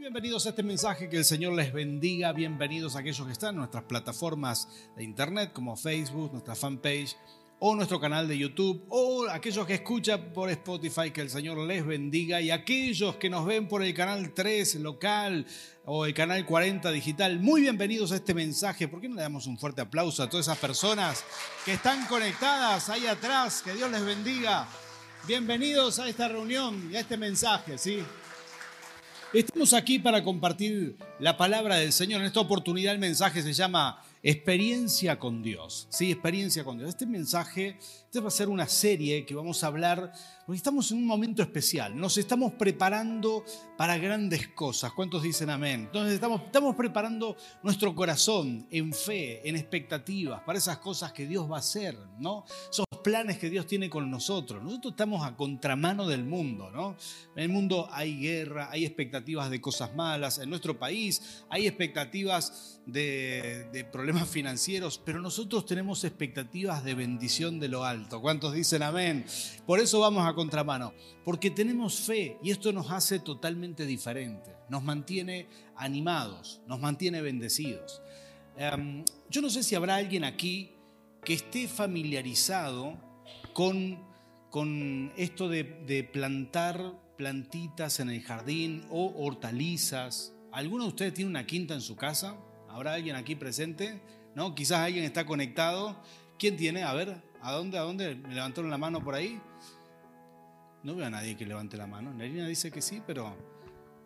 bienvenidos a este mensaje, que el Señor les bendiga, bienvenidos a aquellos que están en nuestras plataformas de internet como Facebook, nuestra fanpage o nuestro canal de YouTube o aquellos que escuchan por Spotify, que el Señor les bendiga y aquellos que nos ven por el canal 3 local o el canal 40 digital, muy bienvenidos a este mensaje. ¿Por qué no le damos un fuerte aplauso a todas esas personas que están conectadas ahí atrás? Que Dios les bendiga. Bienvenidos a esta reunión y a este mensaje, ¿sí? Estamos aquí para compartir la palabra del Señor. En esta oportunidad el mensaje se llama Experiencia con Dios. Sí, experiencia con Dios. Este mensaje, este va a ser una serie que vamos a hablar, porque estamos en un momento especial. Nos estamos preparando para grandes cosas. ¿Cuántos dicen amén? Entonces estamos, estamos preparando nuestro corazón en fe, en expectativas, para esas cosas que Dios va a hacer, ¿no? Planes que Dios tiene con nosotros. Nosotros estamos a contramano del mundo, ¿no? En el mundo hay guerra, hay expectativas de cosas malas. En nuestro país hay expectativas de, problemas financieros, pero nosotros tenemos expectativas de bendición de lo alto. ¿Cuántos dicen amén? Por eso vamos a contramano, porque tenemos fe y esto nos hace totalmente diferente. Nos mantiene animados, nos mantiene bendecidos. Em, yo no sé si habrá alguien aquí que esté familiarizado con, con esto de, plantar plantitas en el jardín o hortalizas. ¿Alguno de ustedes tiene una quinta en su casa? ¿Habrá alguien aquí presente? ¿No? Quizás alguien está conectado. ¿Quién tiene? A ver, ¿a dónde? ¿A dónde? ¿Me levantaron la mano por ahí? No veo a nadie que levante la mano. Nerina dice que sí, pero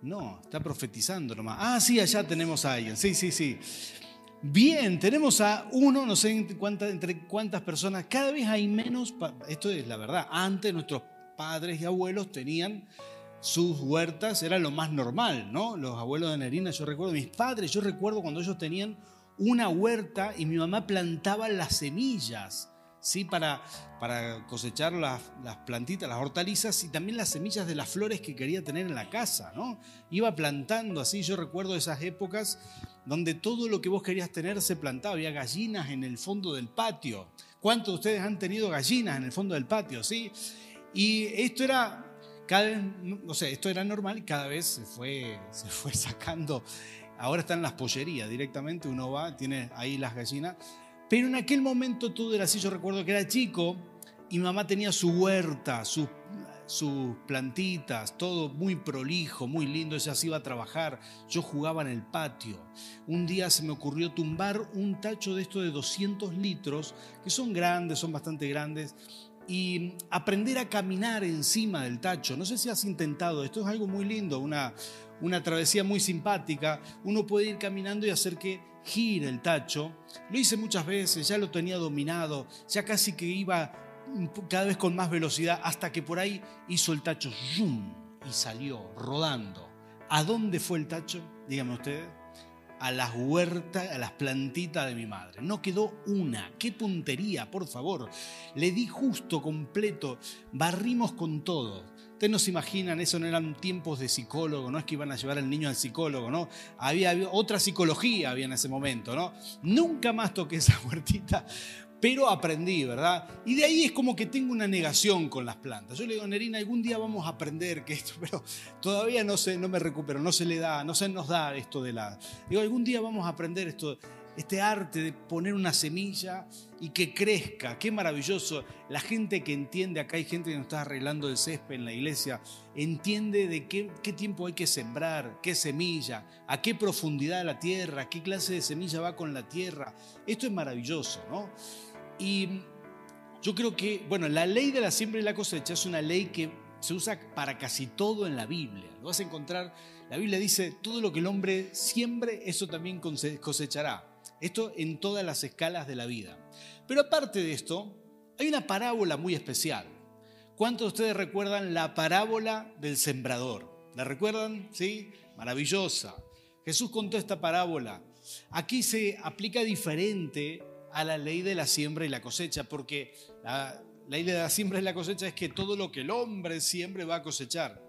no, está profetizando nomás. Ah, sí, allá tenemos a alguien. Sí, sí, sí. Bien, tenemos a uno, no sé entre cuántas personas, cada vez hay menos, esto es la verdad, antes nuestros padres y abuelos tenían sus huertas, era lo más normal, ¿no? Los abuelos de Nerina, yo recuerdo, mis padres, yo recuerdo cuando ellos tenían una huerta y mi mamá plantaba las semillas, ¿sí? Para, para cosechar las, las, plantitas, las hortalizas y también las semillas de las flores que quería tener en la casa, ¿no? Iba plantando así, yo recuerdo esas épocas donde todo lo que vos querías tener se plantaba, había gallinas en el fondo del patio. ¿Cuántos de ustedes han tenido gallinas en el fondo del patio, sí? Y esto era cada vez, no sé, esto era normal y cada vez se fue, se fue sacando. Ahora están las pollerías directamente, uno va, tiene ahí las gallinas. Pero en aquel momento todo era así. Yo recuerdo que era chico y mamá tenía su huerta, sus, sus plantitas, todo muy prolijo, muy lindo. Ella se iba a trabajar, yo jugaba en el patio. Un día se me ocurrió tumbar un tacho de esto de 200 litros, que son grandes, son bastante grandes y aprender a caminar encima del tacho. No sé si has intentado, esto es algo muy lindo, una, una travesía muy simpática. Uno puede ir caminando y hacer que gire el tacho. Lo hice muchas veces, ya lo tenía dominado, ya casi que iba cada vez con más velocidad, hasta que por ahí hizo el tacho zoom y salió rodando. ¿A dónde fue el tacho? Díganme ustedes a las huertas, a las plantitas de mi madre. No quedó una. ¡Qué puntería, por favor! Le di justo, completo. Barrimos con todo. Ustedes no se imaginan, eso no eran tiempos de psicólogo, no es que iban a llevar al niño al psicólogo, ¿no? Había, otra psicología había en ese momento, ¿no? Nunca más toqué esa huertita pero aprendí, ¿verdad? Y de ahí es como que tengo una negación con las plantas. Yo le digo, Nerina, algún día vamos a aprender que esto, pero todavía no sé, no me recupero, no se le da, no se nos da esto de la... Digo, algún día vamos a aprender esto, este arte de poner una semilla y que crezca. Qué maravilloso. La gente que entiende, acá hay gente que nos está arreglando el césped en la iglesia, entiende de qué, qué tiempo hay que sembrar, qué semilla, a qué profundidad la tierra, qué clase de semilla va con la tierra. Esto es maravilloso, ¿no? Y yo creo que, bueno, la ley de la siembra y la cosecha es una ley que se usa para casi todo en la Biblia. Lo vas a encontrar, la Biblia dice, todo lo que el hombre siembre, eso también cosechará. Esto en todas las escalas de la vida. Pero aparte de esto, hay una parábola muy especial. ¿Cuántos de ustedes recuerdan la parábola del sembrador? ¿La recuerdan? ¿Sí? Maravillosa. Jesús contó esta parábola. Aquí se aplica diferente a la ley de la siembra y la cosecha, porque la ley de la siembra y la cosecha es que todo lo que el hombre siembre va a cosechar.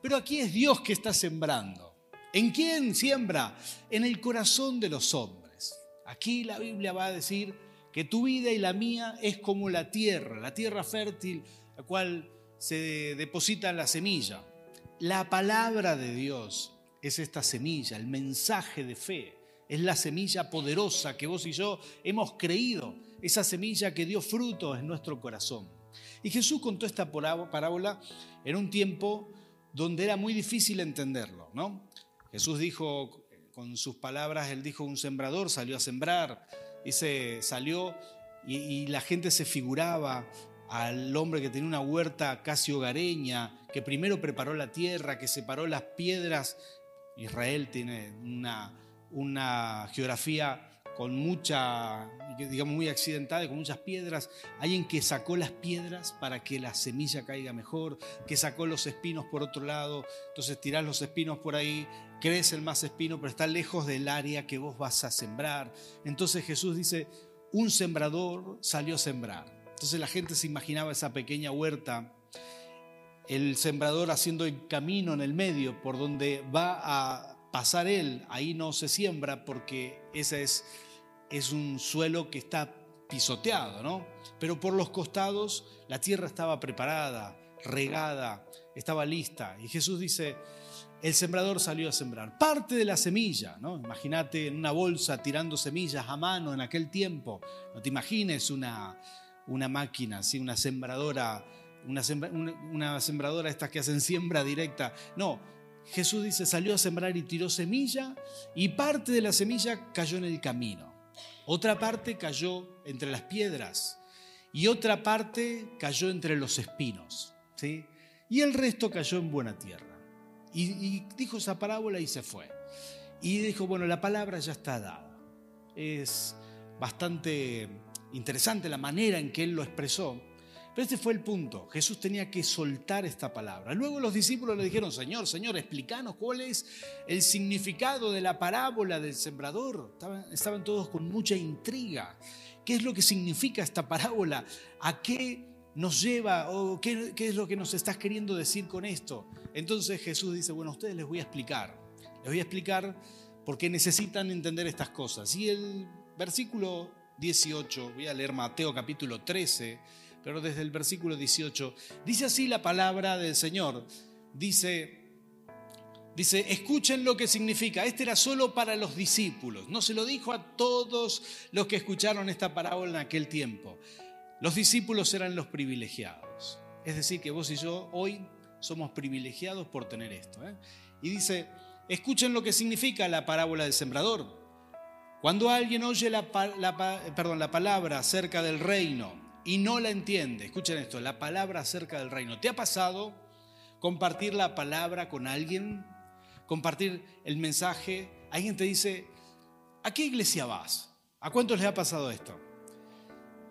Pero aquí es Dios que está sembrando. ¿En quién siembra? En el corazón de los hombres. Aquí la Biblia va a decir que tu vida y la mía es como la tierra, la tierra fértil, la cual se deposita la semilla. La palabra de Dios es esta semilla, el mensaje de fe. Es la semilla poderosa que vos y yo hemos creído, esa semilla que dio fruto en nuestro corazón. Y Jesús contó esta parábola en un tiempo donde era muy difícil entenderlo, ¿no? Jesús dijo, con sus palabras, él dijo, un sembrador salió a sembrar, y se salió y, la gente se figuraba al hombre que tenía una huerta casi hogareña, que primero preparó la tierra, que separó las piedras. Israel tiene una, una geografía con mucha, digamos, muy accidentada, con muchas piedras. Alguien que sacó las piedras para que la semilla caiga mejor, que sacó los espinos por otro lado. Entonces tirás los espinos por ahí, crece el más espino, pero está lejos del área que vos vas a sembrar. Entonces Jesús dice, un sembrador salió a sembrar. Entonces la gente se imaginaba esa pequeña huerta, el sembrador haciendo el camino en el medio por donde va a pasar él, ahí no se siembra porque ese es, es un suelo que está pisoteado, ¿no? Pero por los costados la tierra estaba preparada, regada, estaba lista. Y Jesús dice, el sembrador salió a sembrar. Parte de la semilla, ¿no? Imagínate en una bolsa tirando semillas a mano en aquel tiempo. No te imagines una, una máquina, así, una sembradora, una, una sembradora estas que hacen siembra directa. No, Jesús dice, salió a sembrar y tiró semilla y parte de la semilla cayó en el camino. Otra parte cayó entre las piedras y otra parte cayó entre los espinos. ¿sí? Y el resto cayó en buena tierra. Y, y dijo esa parábola y se fue. Y dijo, bueno, la palabra ya está dada. Es bastante interesante la manera en que él lo expresó. Pero este fue el punto. Jesús tenía que soltar esta palabra. Luego los discípulos le dijeron, Señor, Señor, explícanos cuál es el significado de la parábola del sembrador. Estaban, todos con mucha intriga. ¿Qué es lo que significa esta parábola? ¿A qué nos lleva o qué, qué es lo que nos estás queriendo decir con esto? Entonces Jesús dice, bueno, a ustedes les voy a explicar. Les voy a explicar por qué necesitan entender estas cosas. Y el versículo 18, voy a leer Mateo capítulo 13 pero desde el versículo 18, dice así la palabra del Señor. Dice, dice, escuchen lo que significa. Este era solo para los discípulos, no se lo dijo a todos los que escucharon esta parábola en aquel tiempo. Los discípulos eran los privilegiados. Es decir, que vos y yo hoy somos privilegiados por tener esto. ¿eh? Y dice, escuchen lo que significa la parábola del sembrador. Cuando alguien oye la, perdón, la palabra acerca del reino y no la entiende. Escuchen esto, la palabra acerca del reino. ¿Te ha pasado compartir la palabra con alguien? Compartir el mensaje. Alguien te dice, ¿a qué iglesia vas? ¿A cuántos les ha pasado esto?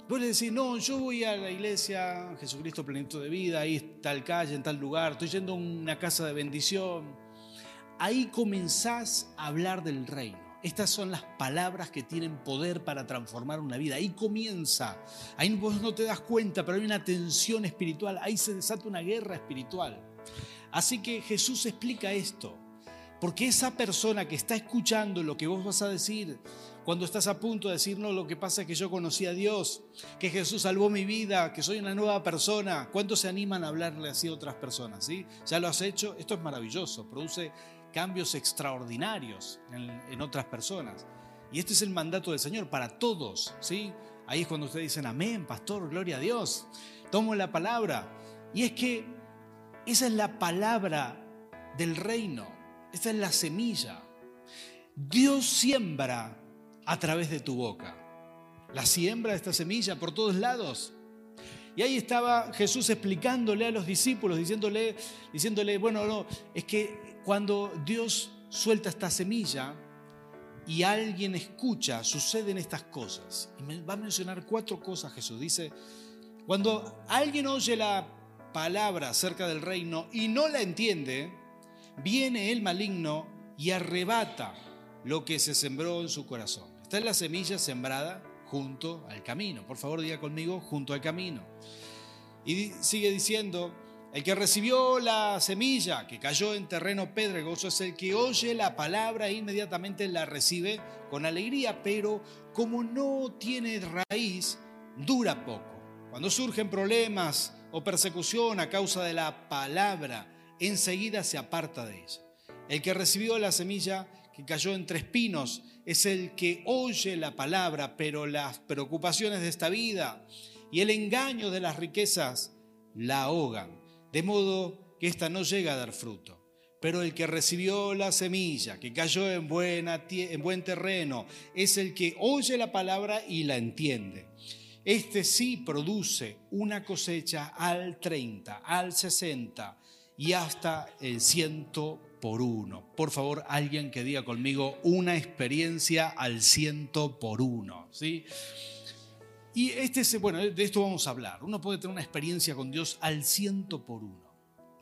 Vos le decís, no, yo voy a la iglesia Jesucristo Plenitud de Vida, ahí en tal calle, en tal lugar, estoy yendo a una casa de bendición. Ahí comenzás a hablar del reino. Estas son las palabras que tienen poder para transformar una vida. Ahí comienza. Ahí vos no te das cuenta, pero hay una tensión espiritual. Ahí se desata una guerra espiritual. Así que Jesús explica esto. Porque esa persona que está escuchando lo que vos vas a decir, cuando estás a punto de decir, no, lo que pasa es que yo conocí a Dios, que Jesús salvó mi vida, que soy una nueva persona, ¿cuántos se animan a hablarle así a otras personas? ¿sí? ¿Ya lo has hecho? Esto es maravilloso, produce cambios extraordinarios en, otras personas. Y este es el mandato del Señor para todos, ¿sí? Ahí es cuando ustedes dicen, amén, pastor, gloria a Dios. Tomo la palabra. Y es que esa es la palabra del reino. Esta es la semilla. Dios siembra a través de tu boca. La siembra de esta semilla por todos lados. Y ahí estaba Jesús explicándole a los discípulos, diciéndole, diciéndole, bueno, no, es que cuando Dios suelta esta semilla y alguien escucha, suceden estas cosas. Y me va a mencionar cuatro cosas Jesús. Dice, cuando alguien oye la palabra acerca del reino y no la entiende, viene el maligno y arrebata lo que se sembró en su corazón. Está en la semilla sembrada junto al camino. Por favor, diga conmigo, junto al camino. Y sigue diciendo, el que recibió la semilla que cayó en terreno pedregoso es el que oye la palabra e inmediatamente la recibe con alegría, pero como no tiene raíz, dura poco. Cuando surgen problemas o persecución a causa de la palabra, enseguida se aparta de ella. El que recibió la semilla que cayó entre espinos es el que oye la palabra, pero las preocupaciones de esta vida y el engaño de las riquezas la ahogan, de modo que ésta no llega a dar fruto. Pero el que recibió la semilla, que cayó en, buena, en buen terreno, es el que oye la palabra y la entiende. Este sí produce una cosecha al 30, al 60 y hasta el ciento por uno. Por favor, alguien que diga conmigo una experiencia al ciento por uno. ¿sí? Y este es, bueno, de esto vamos a hablar. Uno puede tener una experiencia con Dios al ciento por uno.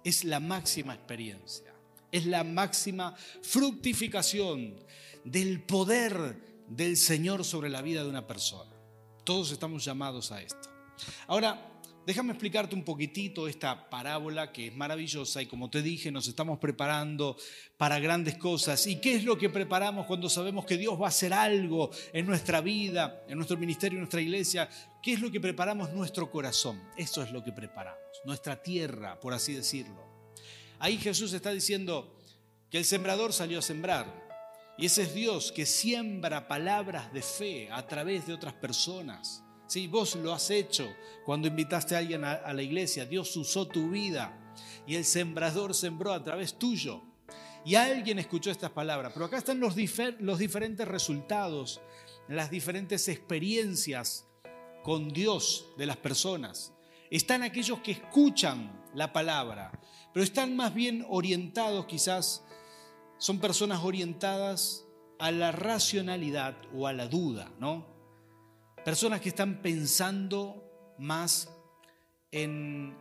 Es la máxima experiencia. Es la máxima fructificación del poder del Señor sobre la vida de una persona. Todos estamos llamados a esto. Ahora, déjame explicarte un poquitito esta parábola que es maravillosa y como te dije, nos estamos preparando para grandes cosas. ¿Y qué es lo que preparamos cuando sabemos que Dios va a hacer algo en nuestra vida, en nuestro ministerio, en nuestra iglesia? ¿Qué es lo que preparamos nuestro corazón? Eso es lo que preparamos, nuestra tierra, por así decirlo. Ahí Jesús está diciendo que el sembrador salió a sembrar. Y ese es Dios que siembra palabras de fe a través de otras personas. Sí, vos lo has hecho cuando invitaste a alguien a, la iglesia. Dios usó tu vida y el sembrador sembró a través tuyo. Y alguien escuchó estas palabras. Pero acá están los, los diferentes resultados, las diferentes experiencias con Dios de las personas. Están aquellos que escuchan la palabra, pero están más bien orientados quizás, son personas orientadas a la racionalidad o a la duda, ¿no? Personas que están pensando más en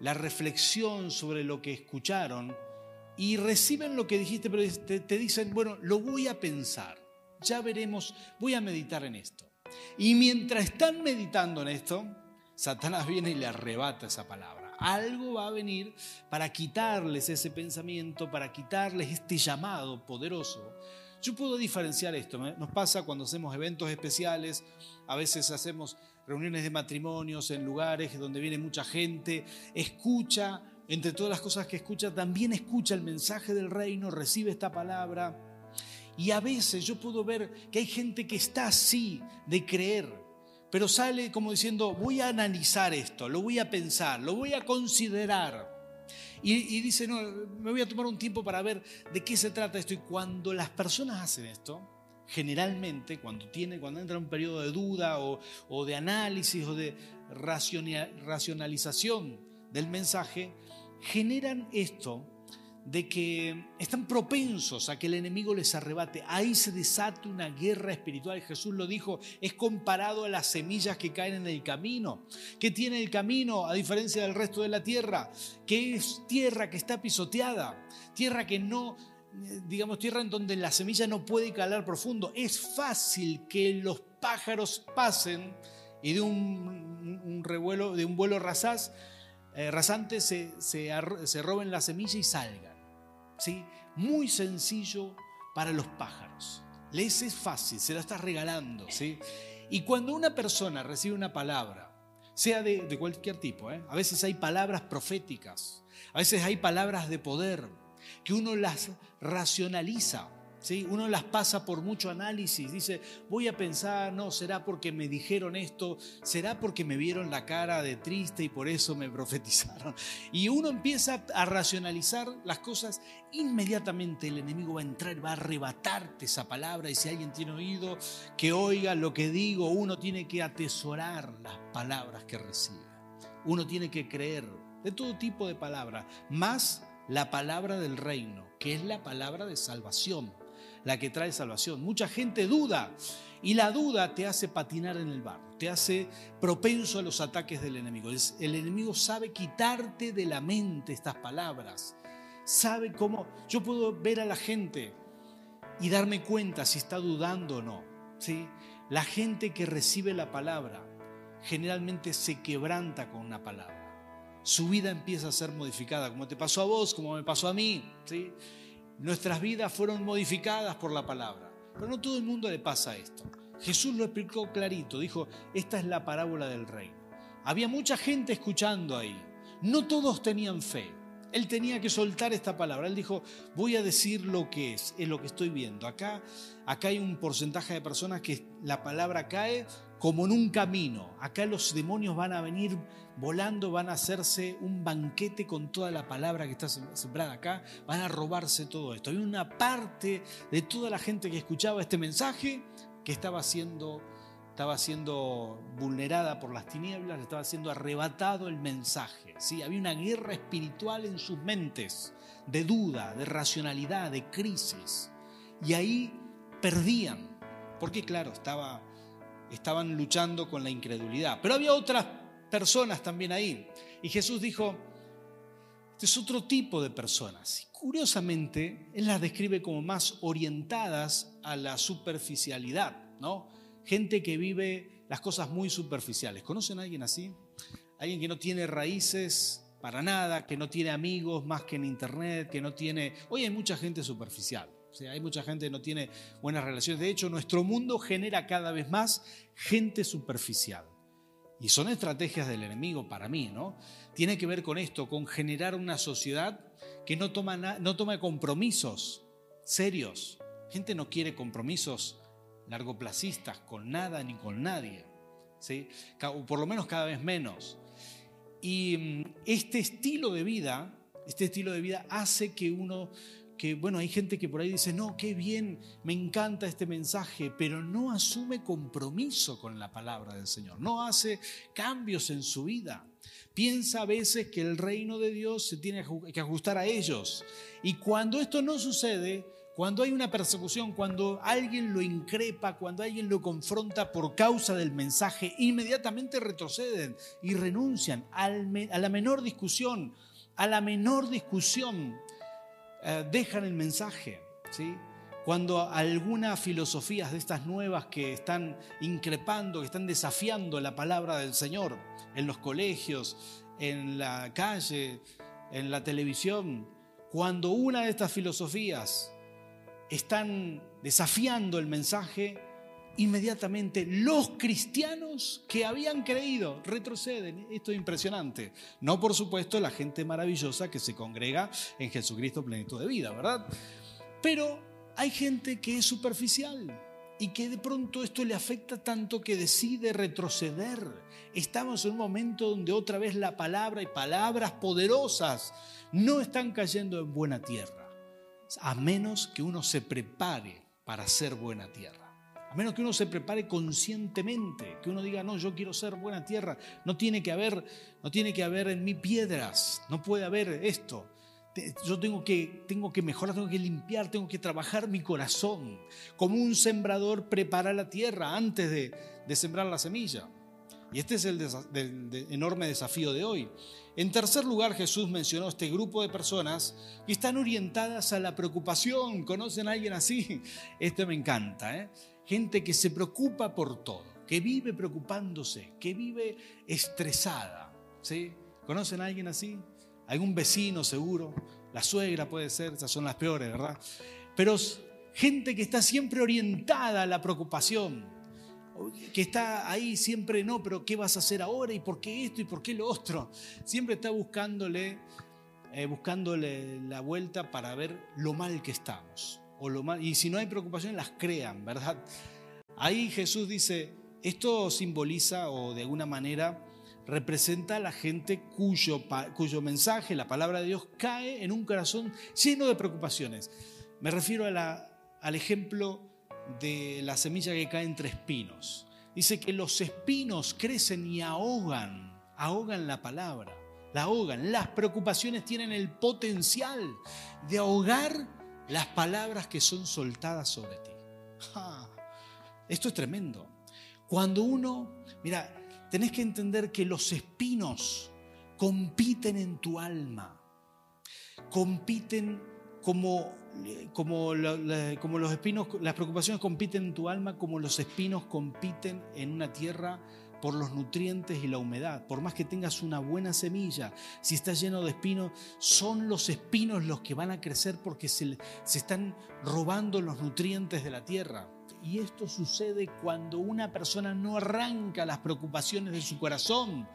la reflexión sobre lo que escucharon y reciben lo que dijiste, pero te, te dicen, bueno, lo voy a pensar, ya veremos, voy a meditar en esto. Y mientras están meditando en esto, Satanás viene y le arrebata esa palabra algo va a venir para quitarles ese pensamiento, para quitarles este llamado poderoso. Yo puedo diferenciar esto. Nos pasa cuando hacemos eventos especiales, a veces hacemos reuniones de matrimonios en lugares donde viene mucha gente, escucha, entre todas las cosas que escucha, también escucha el mensaje del reino, recibe esta palabra. Y a veces yo puedo ver que hay gente que está así de creer, pero sale como diciendo, voy a analizar esto, lo voy a pensar, lo voy a considerar. Y, dice, no, me voy a tomar un tiempo para ver de qué se trata esto. Y cuando las personas hacen esto, generalmente cuando, tiene, cuando entra un periodo de duda o, o de análisis o de racionalización del mensaje, generan esto de que están propensos a que el enemigo les arrebate. Ahí se desata una guerra espiritual. Jesús lo dijo, es comparado a las semillas que caen en el camino. ¿Qué tiene el camino a diferencia del resto de la tierra? Que es tierra que está pisoteada, tierra que no, digamos, tierra en donde la semilla no puede calar profundo. Es fácil que los pájaros pasen y de un, revuelo, de un vuelo rasaz, eh, rasante se, se, se roben la semilla y salgan. ¿Sí? Muy sencillo para los pájaros. Les es fácil, se la está regalando, ¿sí? Y cuando una persona recibe una palabra, sea de, cualquier tipo, ¿eh? a veces hay palabras proféticas, a veces hay palabras de poder, que uno las racionaliza, uno las pasa por mucho análisis, dice, voy a pensar, no, será porque me dijeron esto, será porque me vieron la cara de triste y por eso me profetizaron. Y uno empieza a racionalizar las cosas, inmediatamente el enemigo va a entrar, va a arrebatarte esa palabra y si alguien tiene oído, que oiga lo que digo, uno tiene que atesorar las palabras que recibe. Uno tiene que creer de todo tipo de palabras, más la palabra del reino, que es la palabra de salvación la que trae salvación. Mucha gente duda y la duda te hace patinar en el barro, te hace propenso a los ataques del enemigo. El enemigo sabe quitarte de la mente estas palabras, sabe cómo yo puedo ver a la gente y darme cuenta si está dudando o no. ¿sí? La gente que recibe la palabra generalmente se quebranta con una palabra. Su vida empieza a ser modificada, como te pasó a vos, como me pasó a mí. ¿sí? Nuestras vidas fueron modificadas por la palabra. Pero no todo el mundo le pasa esto. Jesús lo explicó clarito, dijo, esta es la parábola del reino. Había mucha gente escuchando ahí. No todos tenían fe. Él tenía que soltar esta palabra. Él dijo, voy a decir lo que es, es lo que estoy viendo. Acá, acá hay un porcentaje de personas que la palabra cae como en un camino. Acá los demonios van a venir volando, van a hacerse un banquete con toda la palabra que está sembrada acá, van a robarse todo esto. Hay una parte de toda la gente que escuchaba este mensaje que estaba siendo estaba siendo vulnerada por las tinieblas, estaba siendo arrebatado el mensaje. ¿sí? Había una guerra espiritual en sus mentes, de duda, de racionalidad, de crisis. Y ahí perdían, porque claro, estaba, estaban luchando con la incredulidad. Pero había otras personas también ahí. Y Jesús dijo, este es otro tipo de personas. Y curiosamente, Él las describe como más orientadas a la superficialidad, ¿no? gente que vive las cosas muy superficiales. ¿Conocen a alguien así? Alguien que no tiene raíces para nada, que no tiene amigos más que en internet, que no tiene... Hoy hay mucha gente superficial. O sea, hay mucha gente que no tiene buenas relaciones. De hecho, nuestro mundo genera cada vez más gente superficial. Y son estrategias del enemigo para mí, ¿no? Tiene que ver con esto, con generar una sociedad que no toma, no toma compromisos serios. Gente no quiere compromisos largoplacistas con nada ni con nadie, ¿sí? por lo menos cada vez menos. Y mm, este estilo de vida, este estilo de vida hace que uno, que bueno, hay gente que por ahí dice, no, qué bien, me encanta este mensaje, pero no asume compromiso con la palabra del Señor, no hace cambios en su vida. Piensa a veces que el reino de Dios se tiene que ajustar a ellos. Y cuando esto no sucede, cuando hay una persecución, cuando alguien lo increpa, cuando alguien lo confronta por causa del mensaje, inmediatamente retroceden y renuncian a la menor discusión, a la menor discusión, eh, dejan el mensaje. ¿sí? Cuando algunas filosofías de estas nuevas que están increpando, que están desafiando la palabra del Señor en los colegios, en la calle, en la televisión, cuando una de estas filosofías están desafiando el mensaje, inmediatamente los cristianos que habían creído retroceden. Esto es impresionante. No, por supuesto, la gente maravillosa que se congrega en Jesucristo plenitud de vida, ¿verdad? Pero hay gente que es superficial y que de pronto esto le afecta tanto que decide retroceder. Estamos en un momento donde otra vez la palabra y palabras poderosas no están cayendo en buena tierra a menos que uno se prepare para ser buena tierra. Menos que uno se prepare conscientemente, que uno diga, no, yo quiero ser buena tierra. No tiene que haber, no tiene que haber en mí piedras, no puede haber esto. Yo tengo que, tengo que mejorar, tengo que limpiar, tengo que trabajar mi corazón. Como un sembrador prepara la tierra antes de, de sembrar la semilla. Y este es el, enorme desafío de hoy. En tercer lugar, Jesús mencionó este grupo de personas que están orientadas a la preocupación. ¿Conocen a alguien así? Esto me encanta. ¿eh? Gente que se preocupa por todo, que vive preocupándose, que vive estresada. ¿sí? ¿Conocen a alguien así? Algún vecino seguro, la suegra puede ser, esas son las peores, ¿verdad? Pero gente que está siempre orientada a la preocupación, que está ahí siempre, no, pero ¿qué vas a hacer ahora? ¿Y por qué esto? ¿Y por qué lo otro? Siempre está buscándole, eh, buscándole la vuelta para ver lo mal que estamos. Y si no hay preocupación, las crean, ¿verdad? Ahí Jesús dice, esto simboliza o de alguna manera representa a la gente cuyo, cuyo mensaje, la palabra de Dios, cae en un corazón lleno de preocupaciones. Me refiero a al ejemplo de la semilla que cae entre espinos. Dice que los espinos crecen y ahogan, ahogan la palabra, la ahogan. Las preocupaciones tienen el potencial de ahogar las palabras que son soltadas sobre ti. Esto es tremendo. Cuando uno, mira, tenés que entender que los espinos compiten en tu alma, compiten como como, como los espinos, las preocupaciones compiten en tu alma como los espinos compiten en una tierra por los nutrientes y la humedad. Por más que tengas una buena semilla, si está lleno de espinos, son los espinos los que van a crecer porque se, se están robando los nutrientes de la tierra. Y esto sucede cuando una persona no arranca las preocupaciones de su corazón.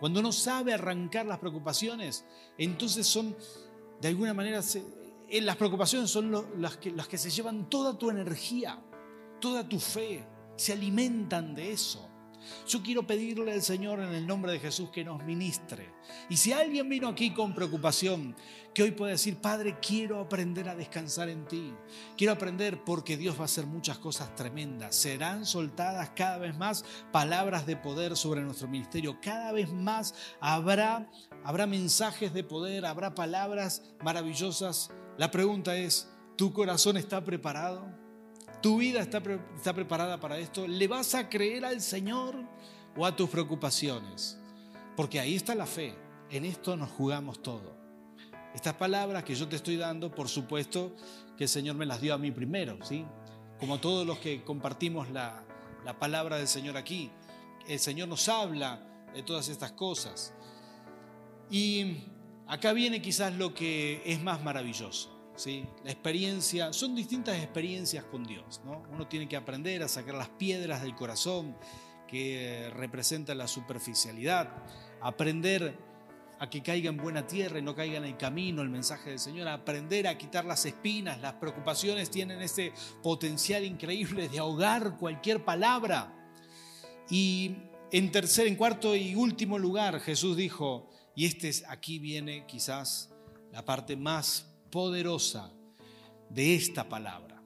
Cuando no sabe arrancar las preocupaciones, entonces son de alguna manera, eh, las preocupaciones son las que se llevan toda tu energía, toda tu fe, se alimentan de eso. Yo quiero pedirle al Señor en el nombre de Jesús que nos ministre. Y si alguien vino aquí con preocupación, que hoy pueda decir, Padre, quiero aprender a descansar en ti. Quiero aprender porque Dios va a hacer muchas cosas tremendas. Serán soltadas cada vez más palabras de poder sobre nuestro ministerio. Cada vez más habrá, habrá mensajes de poder, habrá palabras maravillosas. La pregunta es, ¿tu corazón está preparado? ¿Tu vida está, está preparada para esto? ¿Le vas a creer al Señor o a tus preocupaciones? Porque ahí está la fe. En esto nos jugamos todo. Estas palabras que yo te estoy dando, por supuesto que el Señor me las dio a mí primero, ¿sí? Como todos los que compartimos la, la palabra del Señor aquí. El Señor nos habla de todas estas cosas. Y acá viene quizás lo que es más maravilloso. La experiencia, son distintas experiencias con Dios, ¿no? Uno tiene que aprender a sacar las piedras del corazón que representan la superficialidad, aprender a que caiga en buena tierra y no caiga en el camino el mensaje del Señor, aprender a quitar las espinas, las preocupaciones tienen ese potencial increíble de ahogar cualquier palabra. Y en tercer, en cuarto y último lugar, Jesús dijo, y este es, aquí viene quizás la parte más poderosa de esta palabra.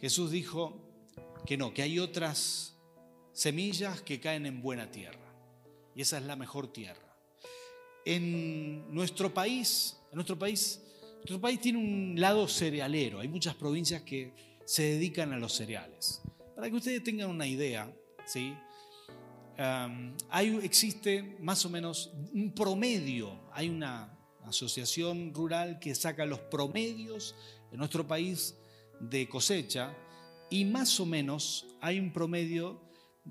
Jesús dijo que no, que hay otras semillas que caen en buena tierra. Y esa es la mejor tierra. En nuestro país, en nuestro país, nuestro país tiene un lado cerealero. Hay muchas provincias que se dedican a los cereales. Para que ustedes tengan una idea, ¿sí? hay, existe más o menos un promedio, hay una asociación rural que saca los promedios en nuestro país de cosecha y más o menos hay un promedio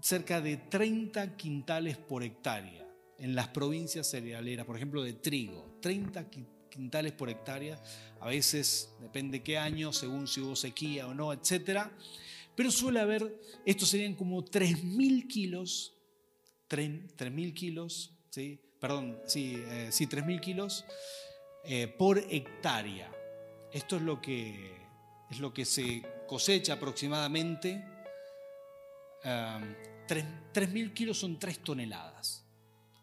cerca de 30 quintales por hectárea en las provincias cerealeras, por ejemplo de trigo, 30 quintales por hectárea, a veces depende qué año, según si hubo sequía o no, etcétera, pero suele haber, estos serían como 3.000 kilos, 3.000 kilos, ¿sí? Perdón, sí, eh, sí 3.000 kilos eh, por hectárea. Esto es lo, que, es lo que se cosecha aproximadamente. 3.000 kilos son 3 toneladas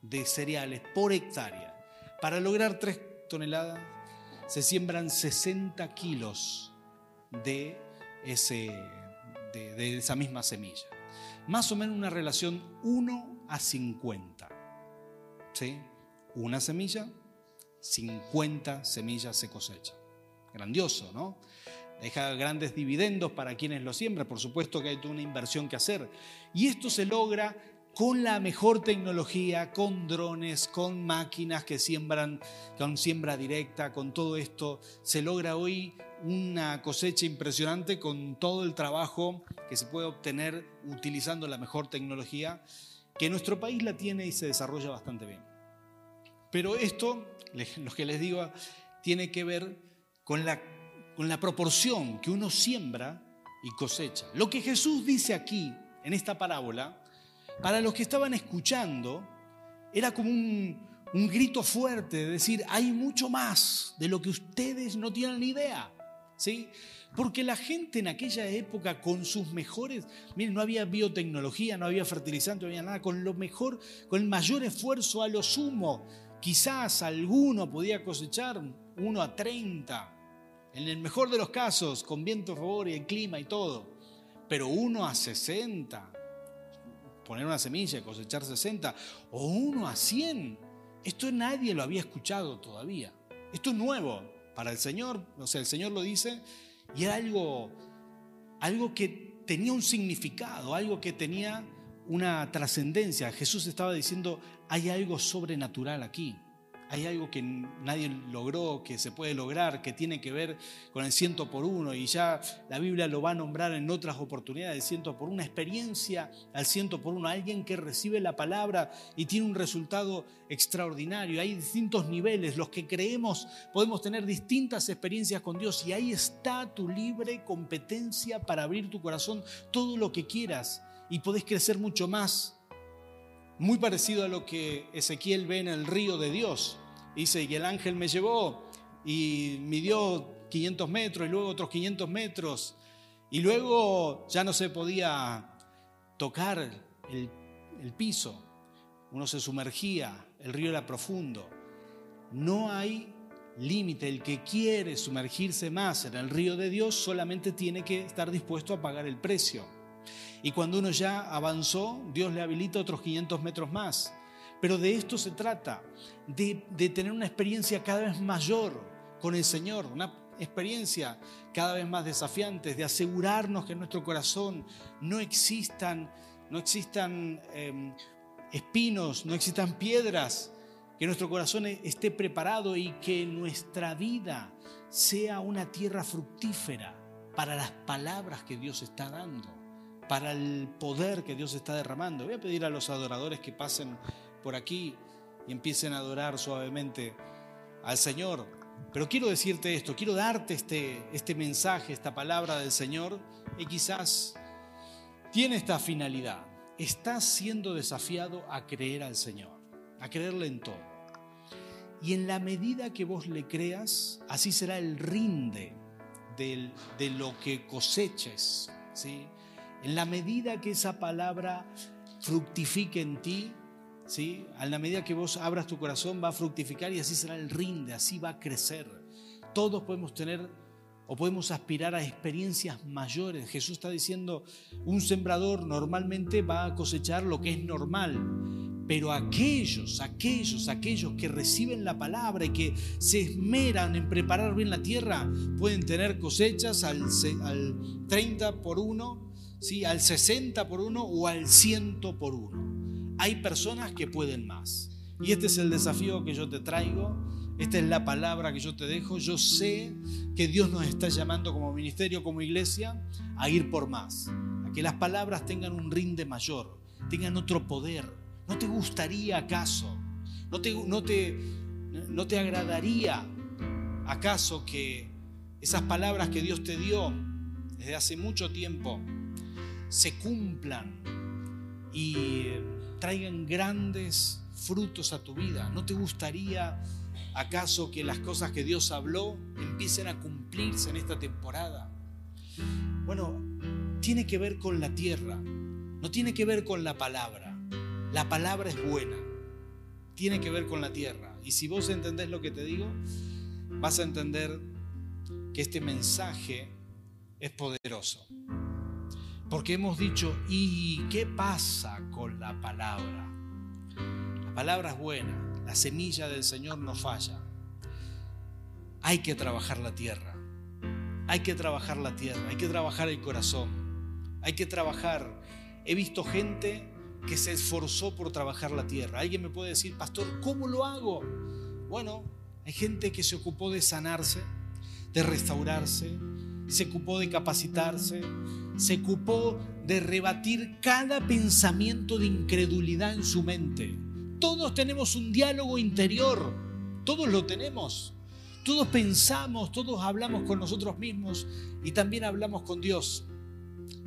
de cereales por hectárea. Para lograr 3 toneladas se siembran 60 kilos de, ese, de, de esa misma semilla. Más o menos una relación 1 a 50. ¿Sí? Una semilla, 50 semillas se cosechan. Grandioso, ¿no? Deja grandes dividendos para quienes lo siembran. Por supuesto que hay toda una inversión que hacer. Y esto se logra con la mejor tecnología, con drones, con máquinas que siembran, con siembra directa, con todo esto. Se logra hoy una cosecha impresionante con todo el trabajo que se puede obtener utilizando la mejor tecnología que nuestro país la tiene y se desarrolla bastante bien. Pero esto, lo que les digo, tiene que ver con la, con la proporción que uno siembra y cosecha. Lo que Jesús dice aquí, en esta parábola, para los que estaban escuchando, era como un, un grito fuerte de decir, hay mucho más de lo que ustedes no tienen ni idea. ¿Sí? Porque la gente en aquella época con sus mejores, miren, no había biotecnología, no había fertilizante, no había nada, con lo mejor, con el mayor esfuerzo a lo sumo, quizás alguno podía cosechar uno a 30, en el mejor de los casos, con viento a favor y el clima y todo, pero uno a 60, poner una semilla y cosechar 60, o uno a 100, esto nadie lo había escuchado todavía. Esto es nuevo para el Señor, o sea, el Señor lo dice y era algo, algo que tenía un significado, algo que tenía una trascendencia. Jesús estaba diciendo, hay algo sobrenatural aquí hay algo que nadie logró, que se puede lograr, que tiene que ver con el ciento por uno, y ya la Biblia lo va a nombrar en otras oportunidades, ciento por una experiencia al ciento por uno, alguien que recibe la palabra y tiene un resultado extraordinario. Hay distintos niveles, los que creemos podemos tener distintas experiencias con Dios, y ahí está tu libre competencia para abrir tu corazón todo lo que quieras, y podés crecer mucho más. Muy parecido a lo que Ezequiel ve en el río de Dios Dice, y el ángel me llevó y midió 500 metros y luego otros 500 metros y luego ya no se podía tocar el, piso, uno se sumergía, el río era profundo. No hay límite, el que quiere sumergirse más en el río de Dios solamente tiene que estar dispuesto a pagar el precio. Y cuando uno ya avanzó, Dios le habilita otros 500 metros más. Pero de esto se trata, de, tener una experiencia cada vez mayor con el Señor, una experiencia cada vez más desafiante, de asegurarnos que en nuestro corazón no existan, no existan em, espinos, no existan piedras, que nuestro corazón esté preparado y que nuestra vida sea una tierra fructífera para las palabras que Dios está dando, para el poder que Dios está derramando. Voy a pedir a los adoradores que pasen por aquí y empiecen a adorar suavemente al Señor. Pero quiero decirte esto, quiero darte este, este mensaje, esta palabra del Señor, y quizás tiene esta finalidad. Estás siendo desafiado a creer al Señor, a creerle en todo. Y en la medida que vos le creas, así será el rinde de lo que coseches. ¿sí? En la medida que esa palabra fructifique en ti, ¿sí? a la medida que vos abras tu corazón va a fructificar y así será el rinde, así va a crecer. Todos podemos tener o podemos aspirar a experiencias mayores. Jesús está diciendo, un sembrador normalmente va a cosechar lo que es normal, pero aquellos, aquellos, aquellos que reciben la palabra y que se esmeran en preparar bien la tierra, pueden tener cosechas al, al 30 por uno, ¿sí? al 60 por uno o al 100 por uno. Hay personas que pueden más. Y este es el desafío que yo te traigo esta es la palabra que yo te dejo. Yo sé que Dios nos está llamando como ministerio, como iglesia, a ir por más. A que las palabras tengan un rinde mayor, tengan otro poder. ¿No te gustaría acaso? ¿No te, no te, no te agradaría acaso que esas palabras que Dios te dio desde hace mucho tiempo se cumplan y traigan grandes frutos a tu vida? ¿No te gustaría ¿Acaso que las cosas que Dios habló empiecen a cumplirse en esta temporada? Bueno, tiene que ver con la tierra, no tiene que ver con la palabra. La palabra es buena, tiene que ver con la tierra. Y si vos entendés lo que te digo, vas a entender que este mensaje es poderoso. Porque hemos dicho, ¿y qué pasa con la palabra? La palabra es buena, la semilla del Señor no falla. Hay que trabajar la tierra. Hay que trabajar la tierra. Hay que trabajar el corazón. Hay que trabajar. He visto gente que se esforzó por trabajar la tierra. Alguien me puede decir, pastor, ¿cómo lo hago? Bueno, hay gente que se ocupó de sanarse, de restaurarse, se ocupó de capacitarse, se ocupó de rebatir cada pensamiento de incredulidad en su mente todos tenemos un diálogo interior, todos lo tenemos. Todos pensamos, todos hablamos con nosotros mismos y también hablamos con Dios.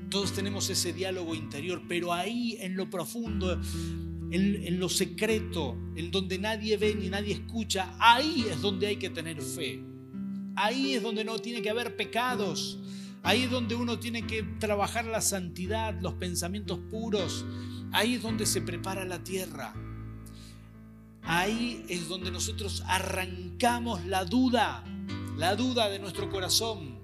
Todos tenemos ese diálogo interior, pero ahí en lo profundo, en, lo secreto, en donde nadie ve ni nadie escucha, ahí es donde hay que tener fe. Ahí es donde no tiene que haber pecados. Ahí es donde uno tiene que trabajar la santidad, los pensamientos puros. Ahí es donde se prepara la tierra. Ahí es donde nosotros arrancamos la duda, la duda de nuestro corazón.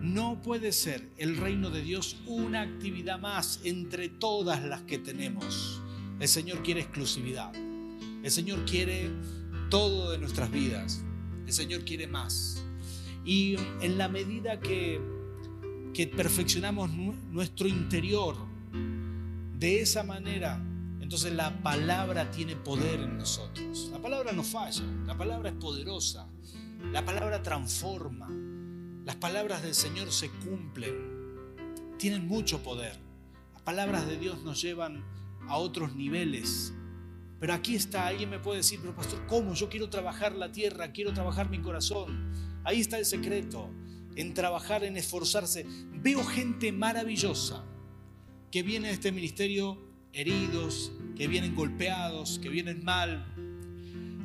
No puede ser el reino de Dios una actividad más entre todas las que tenemos. El Señor quiere exclusividad. El Señor quiere todo de nuestras vidas. El Señor quiere más. Y en la medida que, que perfeccionamos nuestro interior, de esa manera entonces la palabra tiene poder en nosotros. La palabra no falla, la palabra es poderosa, la palabra transforma, las palabras del Señor se cumplen, tienen mucho poder. Las palabras de Dios nos llevan a otros niveles. Pero aquí está, alguien me puede decir, pero pastor, ¿cómo? Yo quiero trabajar la tierra, quiero trabajar mi corazón. Ahí está el secreto, en trabajar, en esforzarse. Veo gente maravillosa que viene a este ministerio heridos, que vienen golpeados, que vienen mal,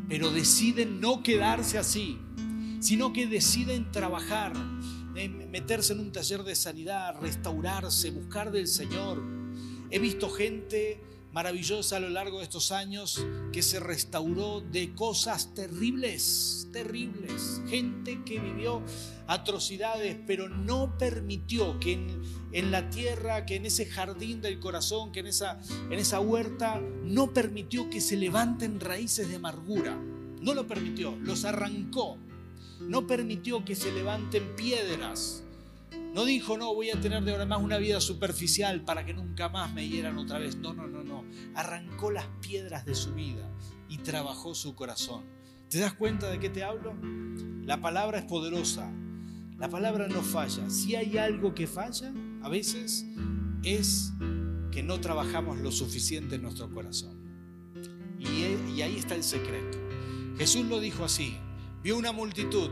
pero deciden no quedarse así, sino que deciden trabajar, meterse en un taller de sanidad, restaurarse, buscar del Señor. He visto gente maravillosa a lo largo de estos años que se restauró de cosas terribles, terribles. Gente que vivió atrocidades, pero no permitió que en, la tierra, que en ese jardín del corazón, que en esa, en esa huerta, no permitió que se levanten raíces de amargura. No lo permitió, los arrancó. No permitió que se levanten piedras no dijo, no, voy a tener de ahora más una vida superficial para que nunca más me hieran otra vez. No, no, no, no. Arrancó las piedras de su vida y trabajó su corazón. ¿Te das cuenta de qué te hablo? La palabra es poderosa. La palabra no falla. Si hay algo que falla, a veces es que no trabajamos lo suficiente en nuestro corazón. Y, y ahí está el secreto. Jesús lo dijo así. Vio una multitud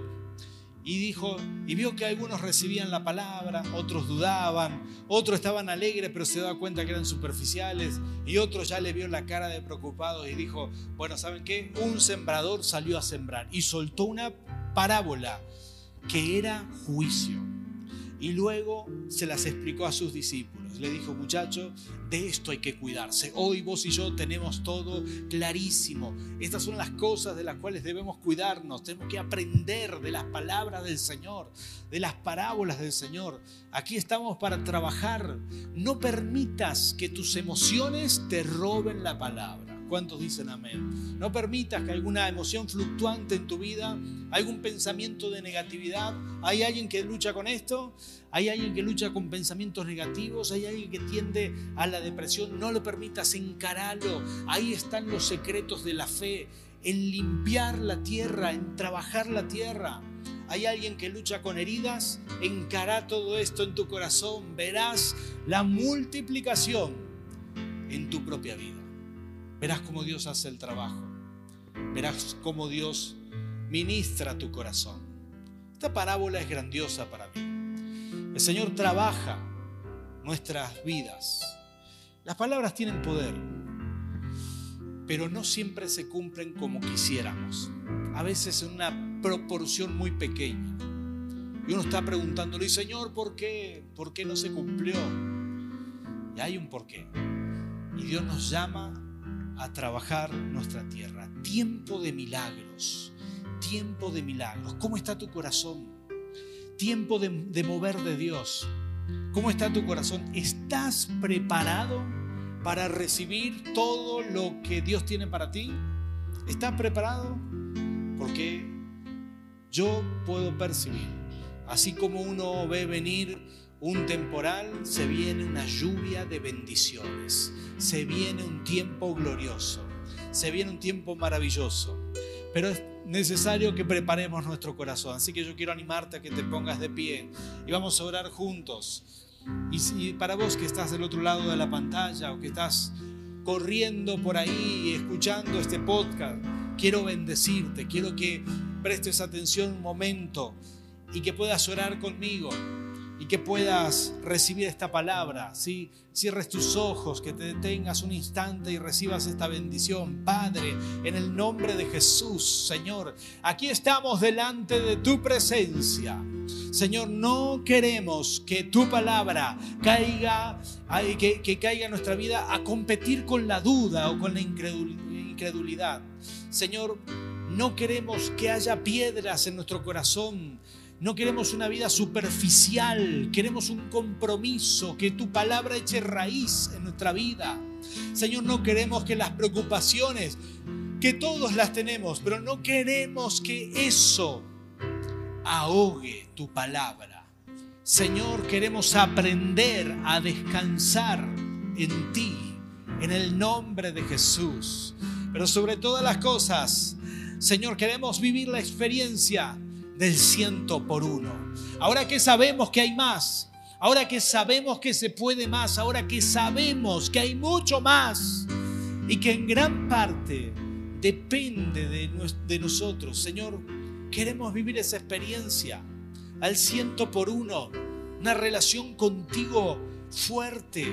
y dijo, y vio que algunos recibían la palabra, otros dudaban, otros estaban alegres pero se daba cuenta que eran superficiales y otros ya le vio la cara de preocupados y dijo, bueno, ¿saben qué? Un sembrador salió a sembrar y soltó una parábola que era juicio. Y luego se las explicó a sus discípulos le dijo, muchacho, de esto hay que cuidarse. Hoy vos y yo tenemos todo clarísimo. Estas son las cosas de las cuales debemos cuidarnos. Tenemos que aprender de las palabras del Señor, de las parábolas del Señor. Aquí estamos para trabajar. No permitas que tus emociones te roben la palabra. ¿Cuántos dicen amén? No permitas que alguna emoción fluctuante en tu vida, algún pensamiento de negatividad, hay alguien que lucha con esto, hay alguien que lucha con pensamientos negativos, hay alguien que tiende a la depresión, no lo permitas, encaralo. Ahí están los secretos de la fe, en limpiar la tierra, en trabajar la tierra. Hay alguien que lucha con heridas, encará todo esto en tu corazón, verás la multiplicación en tu propia vida. Verás cómo Dios hace el trabajo. Verás cómo Dios ministra tu corazón. Esta parábola es grandiosa para mí. El Señor trabaja nuestras vidas. Las palabras tienen poder, pero no siempre se cumplen como quisiéramos. A veces en una proporción muy pequeña. Y uno está preguntándole, Señor, ¿por qué? ¿Por qué no se cumplió? Y hay un porqué. Y Dios nos llama a trabajar nuestra tierra. Tiempo de milagros, tiempo de milagros. ¿Cómo está tu corazón? Tiempo de, mover de Dios. ¿Cómo está tu corazón? ¿Estás preparado para recibir todo lo que Dios tiene para ti? ¿Estás preparado? Porque yo puedo percibir, así como uno ve venir un temporal, se viene una lluvia de bendiciones, se viene un tiempo glorioso, se viene un tiempo maravilloso, pero es necesario que preparemos nuestro corazón. Así que yo quiero animarte a que te pongas de pie y vamos a orar juntos. Y si para vos que estás del otro lado de la pantalla o que estás corriendo por ahí escuchando este podcast, quiero bendecirte, quiero que prestes atención un momento y que puedas orar conmigo y que puedas recibir esta palabra. Si cierres tus ojos, que te detengas un instante y recibas esta bendición. Padre, en el nombre de Jesús, Señor, aquí estamos delante de tu presencia. Señor, no queremos que tu palabra caiga, que, que caiga en nuestra vida a competir con la duda o con la incredulidad. Señor, no queremos que haya piedras en nuestro corazón no queremos una vida superficial, queremos un compromiso, que tu palabra eche raíz en nuestra vida. Señor, no queremos que las preocupaciones, que todos las tenemos, pero no queremos que eso ahogue tu palabra. Señor, queremos aprender a descansar en ti, en el nombre de Jesús. Pero sobre todas las cosas, Señor, queremos vivir la experiencia del ciento por uno. Ahora que sabemos que hay más, ahora que sabemos que se puede más, ahora que sabemos que hay mucho más y que en gran parte depende de, nosotros, Señor, queremos vivir esa experiencia al ciento por uno, una relación contigo fuerte,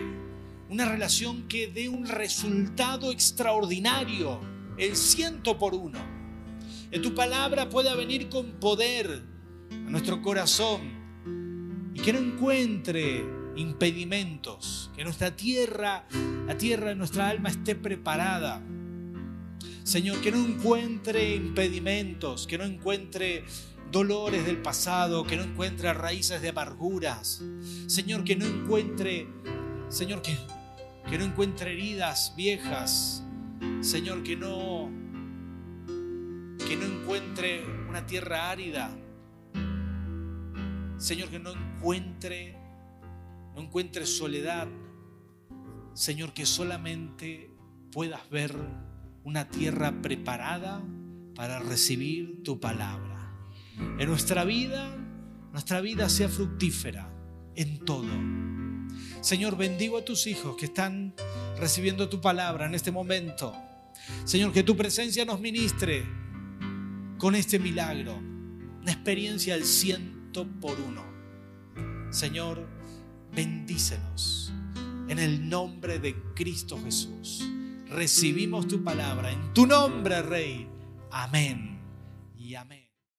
una relación que dé un resultado extraordinario, el ciento por uno. Que tu palabra pueda venir con poder a nuestro corazón y que no encuentre impedimentos, que nuestra tierra, la tierra de nuestra alma esté preparada. Señor, que no encuentre impedimentos, que no encuentre dolores del pasado, que no encuentre raíces de amarguras. Señor, que no encuentre, Señor, que, que no encuentre heridas viejas. Señor, que no, que no encuentre una tierra árida. Señor, que no encuentre, no encuentre soledad. Señor, que solamente puedas ver una tierra preparada para recibir tu palabra en nuestra vida, nuestra vida sea fructífera en todo. Señor, bendigo a tus hijos que están recibiendo tu palabra en este momento. Señor, que tu presencia nos ministre con este milagro, una experiencia al ciento por uno. Señor, bendícenos en el nombre de Cristo Jesús. Recibimos tu palabra en tu nombre, Rey. Amén y amén.